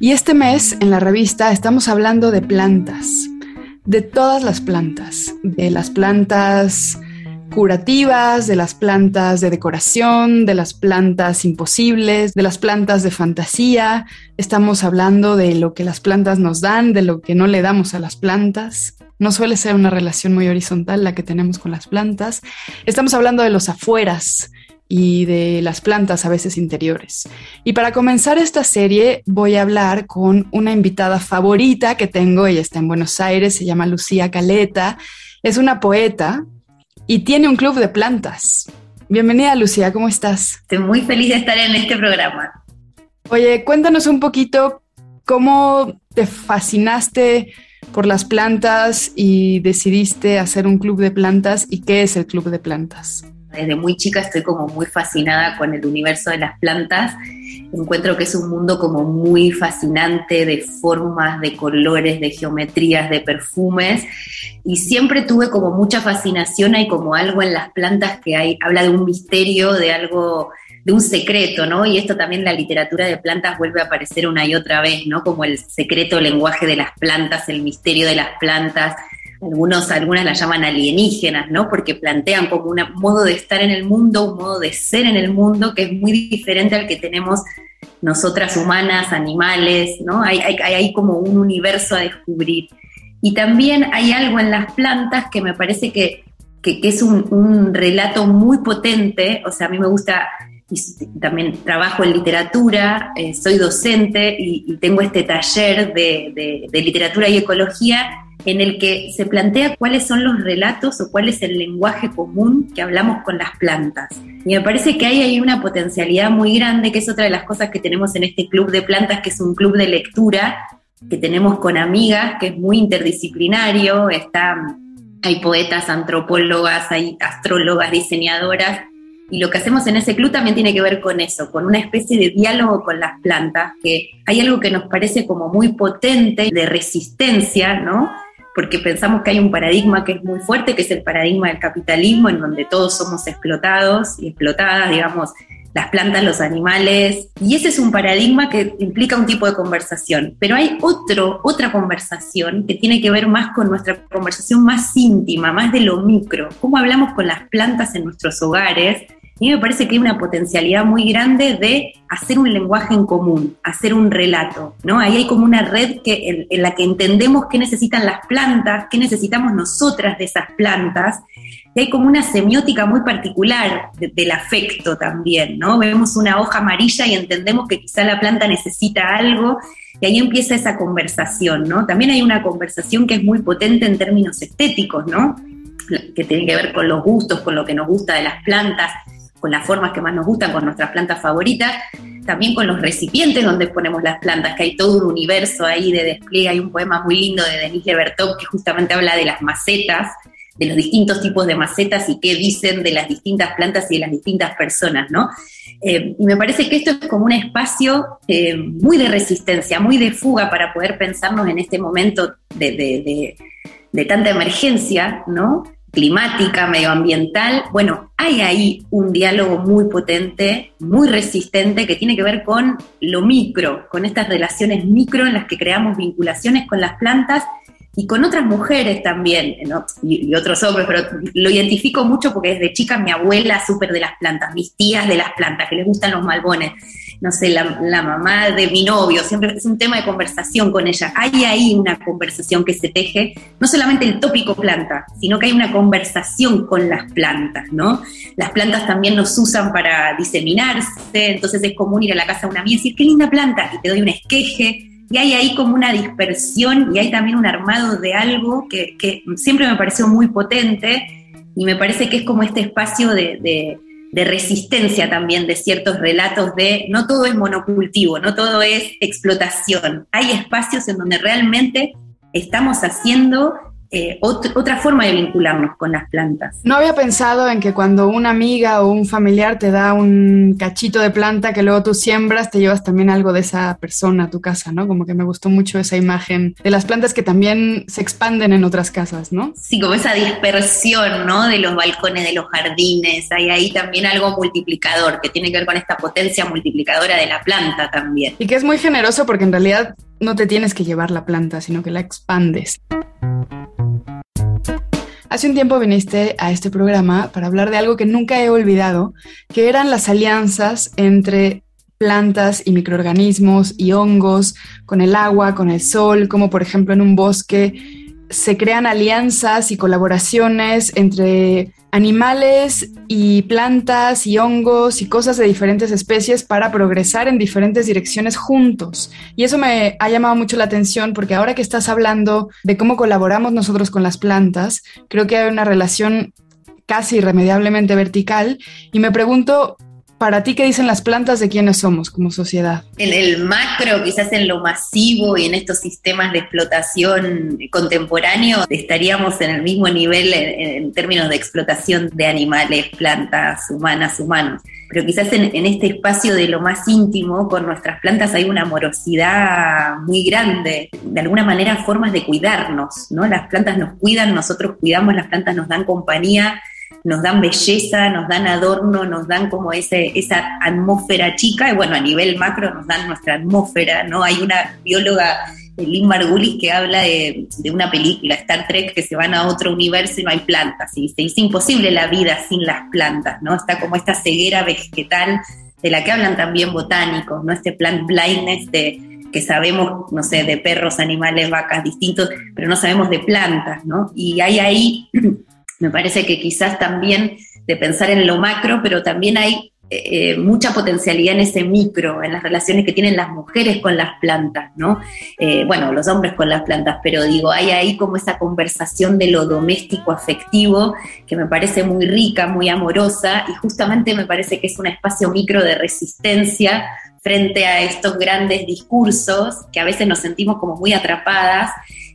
y este mes en la revista estamos hablando de plantas, de todas las plantas, de las plantas curativas, de las plantas de decoración, de las plantas imposibles, de las plantas de fantasía. Estamos hablando de lo que las plantas nos dan, de lo que no le damos a las plantas. No suele ser una relación muy horizontal la que tenemos con las plantas. Estamos hablando de los afueras y de las plantas a veces interiores. Y para comenzar esta serie voy a hablar con una invitada favorita que tengo. Ella está en Buenos Aires, se llama Lucía Caleta. Es una poeta y tiene un club de plantas. Bienvenida Lucía, ¿cómo estás? Estoy muy feliz de estar en este programa. Oye, cuéntanos un poquito cómo te fascinaste por las plantas y decidiste hacer un club de plantas y qué es el club de plantas. Desde muy chica estoy como muy fascinada con el universo de las plantas. Encuentro que es un mundo como muy fascinante de formas, de colores, de geometrías, de perfumes. Y siempre tuve como mucha fascinación, hay como algo en las plantas que hay, habla de un misterio, de algo de un secreto, ¿no? Y esto también la literatura de plantas vuelve a aparecer una y otra vez, ¿no? Como el secreto lenguaje de las plantas, el misterio de las plantas. Algunos, algunas las llaman alienígenas, ¿no? Porque plantean como un modo de estar en el mundo, un modo de ser en el mundo que es muy diferente al que tenemos nosotras humanas, animales, ¿no? Hay, hay, hay como un universo a descubrir. Y también hay algo en las plantas que me parece que, que, es un, un, relato muy potente, o sea, a mí me gusta y también trabajo en literatura, eh, soy docente y, tengo este taller de, literatura y ecología en el que se plantea cuáles son los relatos o cuál es el lenguaje común que hablamos con las plantas. Y me parece que hay ahí una potencialidad muy grande, que es otra de las cosas que tenemos en este club de plantas, que es un club de lectura que tenemos con amigas, que es muy interdisciplinario, está, hay poetas, antropólogas, hay astrólogas, diseñadoras, y lo que hacemos en ese club también tiene que ver con eso, con una especie de diálogo con las plantas, que hay algo que nos parece como muy potente de resistencia, ¿no? Porque pensamos que hay un paradigma que es muy fuerte, que es el paradigma del capitalismo, en donde todos somos explotados y explotadas, digamos, las plantas, los animales, y ese es un paradigma que implica un tipo de conversación. Pero hay otro, otra conversación que tiene que ver más con nuestra conversación más íntima, más de lo micro, cómo hablamos con las plantas en nuestros hogares, a mí me parece que hay una potencialidad muy grande de hacer un lenguaje en común, hacer un relato, ¿no? Ahí hay como una red que, en, la que entendemos qué necesitan las plantas, qué necesitamos nosotras de esas plantas, y hay como una semiótica muy particular del afecto también, ¿no? Vemos una hoja amarilla y entendemos que quizá la planta necesita algo, y ahí empieza esa conversación, ¿no? También hay una conversación que es muy potente en términos estéticos, ¿no? Que tiene que ver con los gustos, con lo que nos gusta de las plantas, con las formas que más nos gustan, con nuestras plantas favoritas, también con los recipientes donde ponemos las plantas, que hay todo un universo ahí de despliegue. Hay un poema muy lindo de Denise Levertov que justamente habla de las macetas, de los distintos tipos de macetas y qué dicen de las distintas plantas y de las distintas personas, ¿no? Eh, y me parece que esto es como un espacio eh, muy de resistencia, muy de fuga para poder pensarnos en este momento de, de, de tanta emergencia, ¿no? Climática, medioambiental, bueno, hay ahí un diálogo muy potente, muy resistente, que tiene que ver con lo micro, con estas relaciones micro en las que creamos vinculaciones con las plantas y con otras mujeres también, y, otros hombres, pero lo identifico mucho porque desde chica mi abuela súper de las plantas, mis tías de las plantas, que les gustan los malbones, no sé, la, mamá de mi novio, siempre es un tema de conversación con ella. Hay ahí una conversación que se teje, no solamente el tópico planta, sino que hay una conversación con las plantas, ¿no? Las plantas también nos usan para diseminarse, entonces es común ir a la casa de una amiga y decir, qué linda planta, y te doy un esqueje, y hay ahí como una dispersión y hay también un armado de algo que, siempre me pareció muy potente y me parece que es como este espacio de, de resistencia también de ciertos relatos de no todo es monocultivo, no todo es explotación. Hay espacios en donde realmente estamos haciendo eh, otra forma de vincularnos con las plantas. No había pensado en que cuando una amiga o un familiar te da un cachito de planta que luego tú siembras, te llevas también algo de esa persona a tu casa, ¿no? Como que me gustó mucho esa imagen de las plantas que también se expanden en otras casas, ¿no? Sí, como esa dispersión, ¿no? De los balcones, de los jardines, hay ahí también algo multiplicador que tiene que ver con esta potencia multiplicadora de la planta también. Y que es muy generoso porque en realidad no te tienes que llevar la planta, sino que la expandes. Hace un tiempo viniste a este programa para hablar de algo que nunca he olvidado, que eran las alianzas entre plantas y microorganismos y hongos, con el agua, con el sol, como por ejemplo en un bosque se crean alianzas y colaboraciones entre animales y plantas y hongos y cosas de diferentes especies para progresar en diferentes direcciones juntos. Y eso me ha llamado mucho la atención porque ahora que estás hablando de cómo colaboramos nosotros con las plantas, creo que hay una relación casi irremediablemente vertical y me pregunto para ti, ¿qué dicen las plantas de quiénes somos como sociedad? En el macro, quizás en lo masivo y en estos sistemas de explotación contemporáneo, estaríamos en el mismo nivel en, términos de explotación de animales, plantas, humanas, humanos. Pero quizás en, en, este espacio de lo más íntimo, con nuestras plantas hay una amorosidad muy grande. De alguna manera, formas de cuidarnos, ¿no? Las plantas nos cuidan, nosotros cuidamos, las plantas nos dan compañía nos dan belleza, nos dan adorno, nos dan como ese, esa atmósfera chica, y bueno, a nivel macro nos dan nuestra atmósfera, ¿no? Hay una bióloga, Lynn Margulis, que habla de, una película, Star Trek, que se van a otro universo y no hay plantas, y se imposible la vida sin las plantas, ¿no? Está como esta ceguera vegetal de la que hablan también botánicos, ¿no? Este plant blindness de que sabemos, no sé, de perros, animales, vacas distintos, pero no sabemos de plantas, ¿no? Y hay ahí Me parece que quizás también de pensar en lo macro, pero también hay eh, mucha potencialidad en ese micro, en las relaciones que tienen las mujeres con las plantas, ¿no? Eh, bueno, los hombres con las plantas, pero digo, hay ahí como esa conversación de lo doméstico afectivo que me parece muy rica, muy amorosa y justamente me parece que es un espacio micro de resistencia frente a estos grandes discursos que a veces nos sentimos como muy atrapadas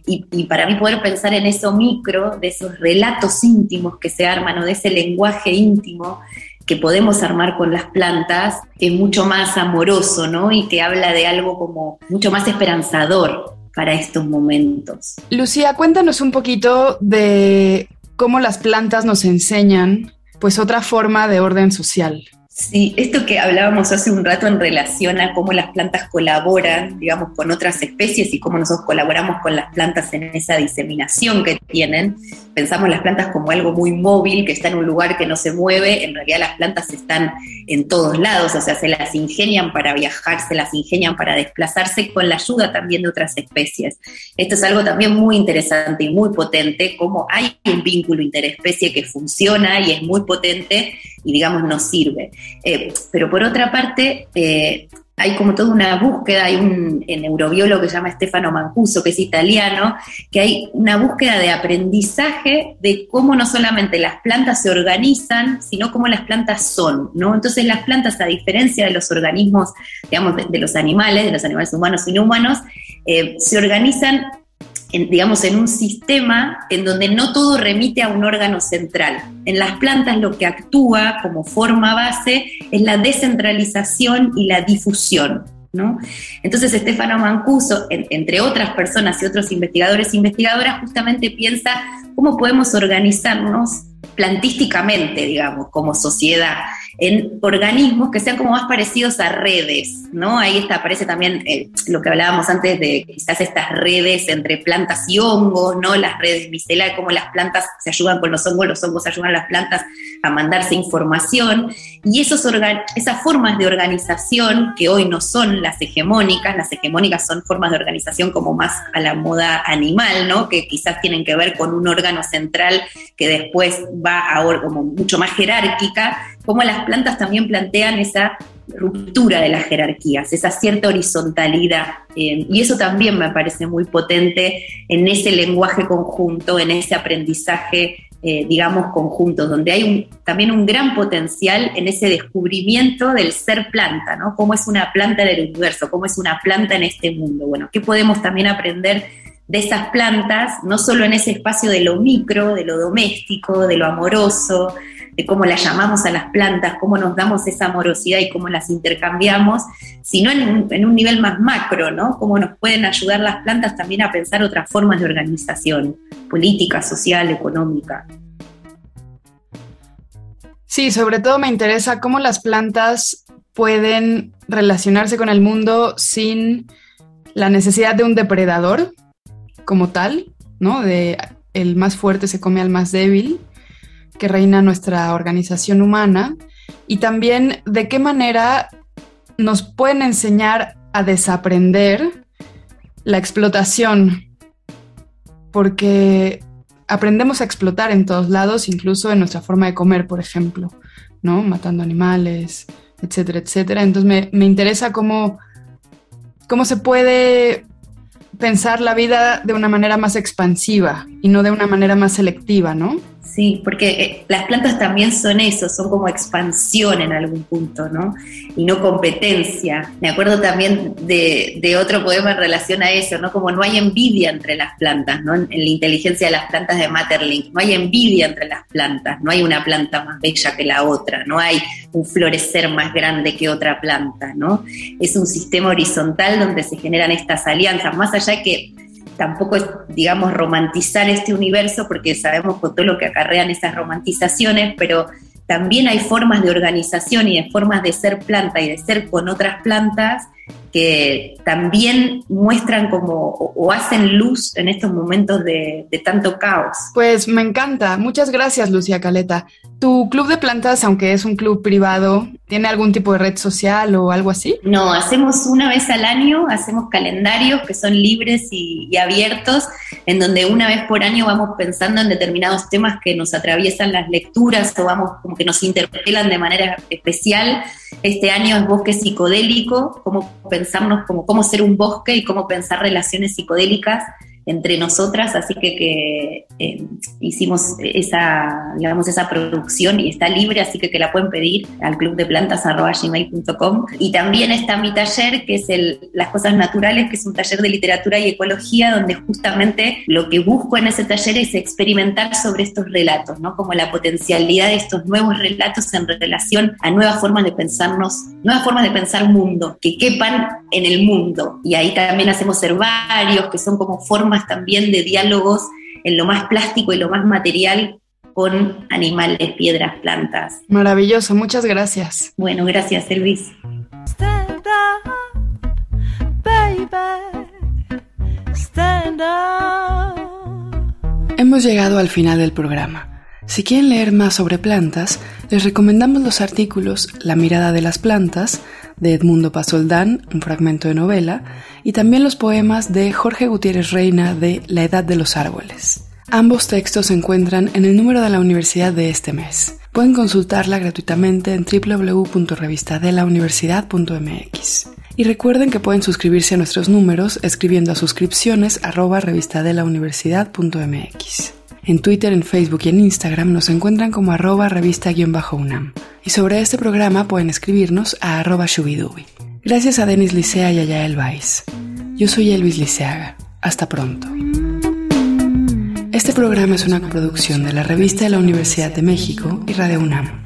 y, para mí poder pensar en eso micro, de esos relatos íntimos que se arman o de ese lenguaje íntimo que podemos armar con las plantas, que es mucho más amoroso, ¿no? Y que habla de algo como mucho más esperanzador para estos momentos. Lucía, cuéntanos un poquito de cómo las plantas nos enseñan pues otra forma de orden social. Sí, esto que hablábamos hace un rato en relación a cómo las plantas colaboran, digamos, con otras especies y cómo nosotros colaboramos con las plantas en esa diseminación que tienen. Pensamos las plantas como algo muy móvil, que está en un lugar que no se mueve. En realidad las plantas están en todos lados, o sea, se las ingenian para viajar, se las ingenian para desplazarse con la ayuda también de otras especies. Esto es algo también muy interesante y muy potente, como hay un vínculo interespecie que funciona y es muy potente y digamos nos sirve. Eh, pero por otra parte, eh, hay como toda una búsqueda, hay un neurobiólogo que se llama Stefano Mancuso, que es italiano, que hay una búsqueda de aprendizaje de cómo no solamente las plantas se organizan, sino cómo las plantas son, ¿no? Entonces las plantas, a diferencia de los organismos, digamos, de, los animales, de los animales humanos y no humanos, eh, se organizan digamos, en un sistema en donde no todo remite a un órgano central. En las plantas lo que actúa como forma base es la descentralización y la difusión. ¿no? Entonces, Estefano Mancuso, entre otras personas y otros investigadores e investigadoras, justamente piensa cómo podemos organizarnos plantísticamente, digamos, como sociedad en organismos que sean como más parecidos a redes, ¿no? Ahí está, aparece también eh, lo que hablábamos antes de quizás estas redes entre plantas y hongos, ¿no? Las redes micelares, cómo las plantas se ayudan con los hongos, los hongos ayudan a las plantas a mandarse información. Y esos esas formas de organización que hoy no son las hegemónicas, las hegemónicas son formas de organización como más a la moda animal, ¿no? Que quizás tienen que ver con un órgano central que después va a como mucho más jerárquica, como las plantas también plantean esa ruptura de las jerarquías, esa cierta horizontalidad. Eh, y eso también me parece muy potente en ese lenguaje conjunto, en ese aprendizaje eh, digamos, conjuntos, donde hay también un gran potencial en ese descubrimiento del ser planta, ¿no? Cómo es una planta del universo, cómo es una planta en este mundo. Bueno, ¿qué podemos también aprender de esas plantas, no solo en ese espacio de lo micro, de lo doméstico, de lo amoroso, de cómo las llamamos a las plantas, cómo nos damos esa amorosidad y cómo las intercambiamos, sino en un, nivel más macro, ¿no? Cómo nos pueden ayudar las plantas también a pensar otras formas de organización, política, social, económica. Sí, sobre todo me interesa cómo las plantas pueden relacionarse con el mundo sin la necesidad de un depredador como tal, ¿no? De el más fuerte se come al más débil que reina nuestra organización humana y también de qué manera nos pueden enseñar a desaprender la explotación, porque aprendemos a explotar en todos lados, incluso en nuestra forma de comer, por ejemplo, ¿no? Matando animales, etcétera, etcétera. Entonces me, me interesa cómo, cómo se puede pensar la vida de una manera más expansiva y no de una manera más selectiva, ¿no? Sí, porque eh, las plantas también son eso, son como expansión en algún punto, ¿no? Y no competencia. Me acuerdo también de, otro poema en relación a eso, ¿no? Como no hay envidia entre las plantas, ¿no? En, la inteligencia de las plantas de Matterlink, no hay envidia entre las plantas, no hay una planta más bella que la otra, no hay un florecer más grande que otra planta, ¿no? Es un sistema horizontal donde se generan estas alianzas, más allá que tampoco es, digamos, romantizar este universo porque sabemos con todo lo que acarrean esas romantizaciones, pero también hay formas de organización y de formas de ser planta y de ser con otras plantas que también muestran como o, hacen luz en estos momentos de, tanto caos. Pues me encanta. Muchas gracias, Lucía Caleta. ¿Tu club de plantas, aunque es un club privado, tiene algún tipo de red social o algo así? No, hacemos una vez al año, hacemos calendarios que son libres y, y abiertos, en donde una vez por año vamos pensando en determinados temas que nos atraviesan las lecturas o vamos como que nos interpelan de manera especial. Este año es bosque psicodélico, cómo pensarnos como cómo ser un bosque y cómo pensar relaciones psicodélicas entre nosotras, así que, eh, hicimos esa, digamos, esa producción y está libre, así que que la pueden pedir al club de plantas.gmail.com. Y también está mi taller, que es el Las Cosas Naturales, que es un taller de literatura y ecología, donde justamente lo que busco en ese taller es experimentar sobre estos relatos, ¿no? Como la potencialidad de estos nuevos relatos en relación a nuevas formas de pensarnos, nuevas formas de pensar mundo, que quepan en el mundo. Y ahí también hacemos herbarios, que son como formas también de diálogos en lo más plástico y lo más material con animales, piedras, plantas. Maravilloso, muchas gracias. Bueno, gracias Elvis. Hemos llegado al final del programa. Si quieren leer más sobre plantas, les recomendamos los artículos La mirada de las plantas de Edmundo Pasoldán, un fragmento de novela, y también los poemas de Jorge Gutiérrez Reina de La Edad de los Árboles. Ambos textos se encuentran en el número de la universidad de este mes. Pueden consultarla gratuitamente en www.revistadelauniversidad.mx. Y recuerden que pueden suscribirse a nuestros números escribiendo a suscripciones. En Twitter, en Facebook y en Instagram nos encuentran como arroba revista-unam. Y sobre este programa pueden escribirnos a arroba shubidubi. Gracias a Denis Licea y a Yael. Yo soy Elvis Liceaga. Hasta pronto. Este programa es una producción de la Revista de la Universidad de México y Radio UNAM.